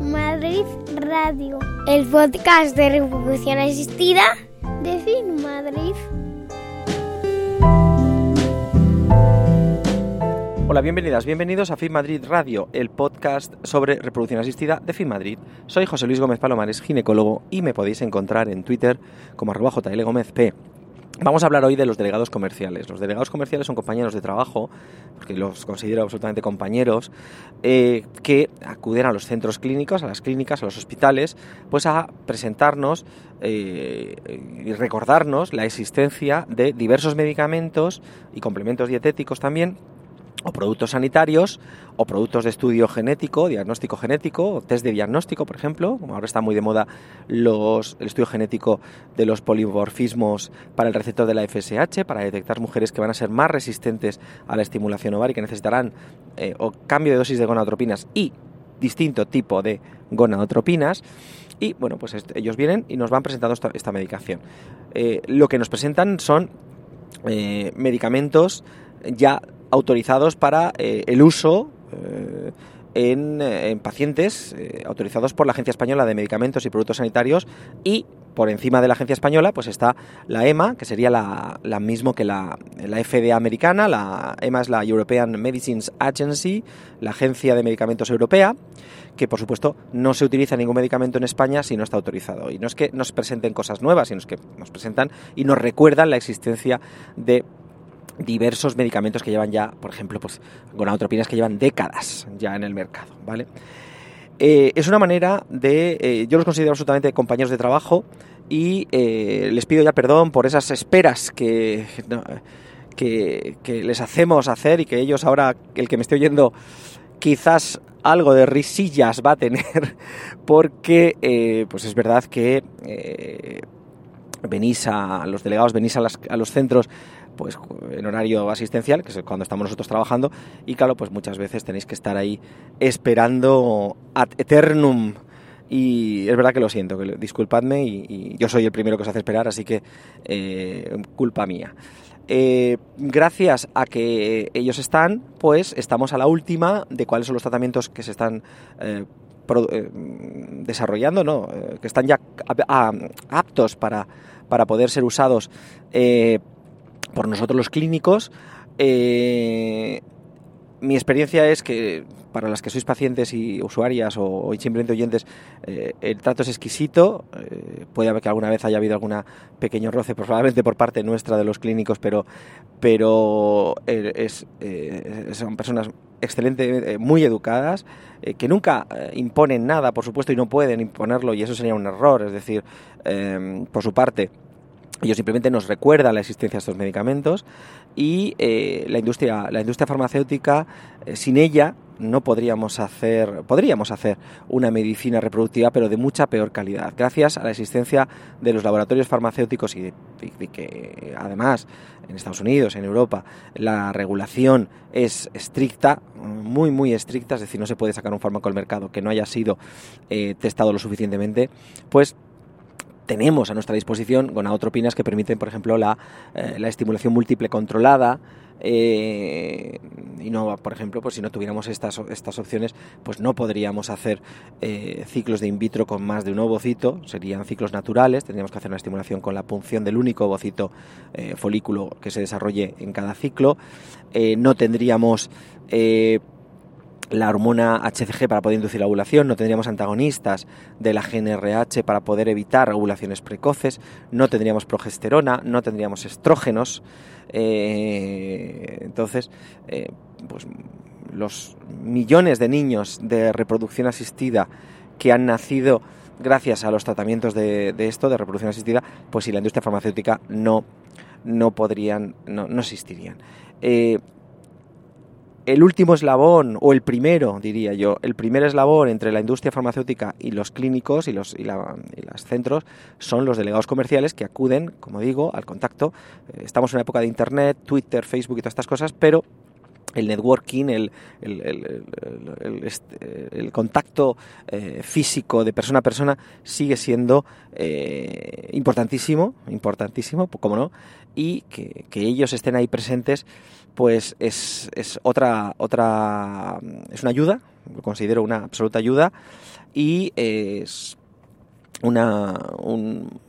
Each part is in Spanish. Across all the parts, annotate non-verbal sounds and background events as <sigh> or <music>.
Madrid Radio, el podcast de reproducción asistida de Fit Madrid. Hola, bienvenidas, bienvenidos a Fit Madrid Radio, el podcast sobre reproducción asistida de Fit Madrid. Soy José Luis Gómez Palomares, ginecólogo, y me podéis encontrar en Twitter como arroba jlgómezp. Vamos a hablar hoy de los delegados comerciales. Los delegados comerciales son compañeros de trabajo, porque los considero absolutamente compañeros, eh, que acuden a los centros clínicos, a las clínicas, a los hospitales, pues a presentarnos eh, y recordarnos la existencia de diversos medicamentos y complementos dietéticos también o productos sanitarios o productos de estudio genético, diagnóstico genético, o test de diagnóstico, por ejemplo, como ahora está muy de moda los, el estudio genético de los polimorfismos para el receptor de la FSH, para detectar mujeres que van a ser más resistentes a la estimulación ovárica, que necesitarán eh, o cambio de dosis de gonadotropinas y distinto tipo de gonadotropinas. Y bueno, pues ellos vienen y nos van presentando esta, medicación. Eh, lo que nos presentan son eh, medicamentos ya autorizados para eh, el uso eh, en, eh, en, pacientes autorizados por la Agencia Española de Medicamentos y Productos Sanitarios y por encima de la agencia española pues está la EMA, que sería la, la mismo que la, la, FDA americana, la EMA es la European Medicines Agency, la Agencia de Medicamentos Europea, que por supuesto no se utiliza ningún medicamento en España si no está autorizado. Y no es que nos presenten cosas nuevas, sino es que nos presentan y nos recuerdan la existencia de diversos medicamentos que llevan ya, por ejemplo, pues gonadotropinas que llevan décadas ya en el mercado, ¿vale? Eh, es una manera de, eh, yo los considero absolutamente compañeros de trabajo y eh, les pido ya perdón por esas esperas que, que, les hacemos hacer y que ellos ahora, el que me esté oyendo, quizás algo de risillas va a tener <laughs> porque pues es verdad que venís a los delegados, venís a, a los centros pues en horario asistencial, que es cuando estamos nosotros trabajando, y claro, pues muchas veces tenéis que estar ahí esperando ad eternum. Y es verdad que lo siento, disculpadme, y, yo soy el primero que os hace esperar, así que eh, culpa mía. Eh, gracias a que ellos están, pues estamos a la última de cuáles son los tratamientos que se están eh, desarrollando, ¿no? que están ya aptos para, para poder ser usados por nosotros los clínicos. Eh, mi experiencia es que para las que sois pacientes y usuarias o, simplemente oyentes, eh, el trato es exquisito. Eh, puede haber que alguna vez haya habido algún pequeño roce, probablemente por parte nuestra de los clínicos, pero, pero es, eh, son personas excelentes, muy educadas, eh, que nunca imponen nada, por supuesto, y no pueden imponerlo, y eso sería un error. Es decir, por su parte, ellos simplemente nos recuerdan la existencia de estos medicamentos y eh, la industria, la industria farmacéutica, eh, sin ella no podríamos hacer, podríamos hacer una medicina reproductiva, pero de mucha peor calidad. Gracias a la existencia de los laboratorios farmacéuticos y que además en Estados Unidos, en Europa, la regulación es estricta, muy muy estricta, es decir, no se puede sacar un fármaco al mercado que no haya sido eh, testado lo suficientemente, pues tenemos a nuestra disposición gonadotropinas que permiten, por ejemplo, la, eh, la estimulación múltiple controlada, eh, y no, por ejemplo, pues si no tuviéramos estas, estas opciones, pues no podríamos hacer eh, ciclos de in vitro con más de un ovocito, serían ciclos naturales, tendríamos que hacer una estimulación con la punción del único ovocito folículo que se desarrolle en cada ciclo, no tendríamos la hormona HCG para poder inducir la ovulación, no tendríamos antagonistas de la GNRH para poder evitar ovulaciones precoces, no tendríamos progesterona, no tendríamos estrógenos. Eh, entonces, eh, pues los millones de niños de reproducción asistida que han nacido gracias a los tratamientos de, esto, de reproducción asistida, pues si la industria farmacéutica no, no podrían, no, no existirían. Eh, el último eslabón, o el primero, diría yo, el primer eslabón entre la industria farmacéutica y los clínicos y los, y, los centros son los delegados comerciales que acuden, como digo, al contacto. Eh, estamos en una época de Internet, Twitter, Facebook y todas estas cosas, pero el networking, el, el, contacto eh, físico de persona a persona sigue siendo eh, importantísimo, importantísimo, como no, y que, ellos estén ahí presentes, pues es, es, otra, otra, es una ayuda, lo considero una absoluta ayuda, y es una, un,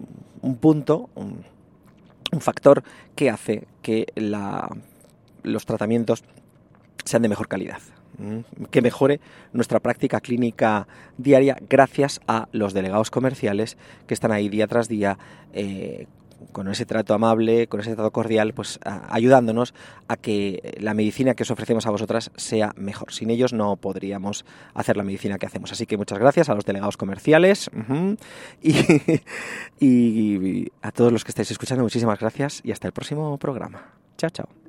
un punto, un, factor que hace que los tratamientos sean de mejor calidad que mejore nuestra práctica clínica diaria gracias a los delegados comerciales que están ahí día tras día eh, con ese trato amable, con ese trato cordial, pues ayudándonos a que la medicina que os ofrecemos a vosotras sea mejor. Sin ellos no podríamos hacer la medicina que hacemos. Así que muchas gracias a los delegados comerciales <laughs> y a todos los que estáis escuchando, muchísimas gracias y hasta el próximo programa. Chao, chao.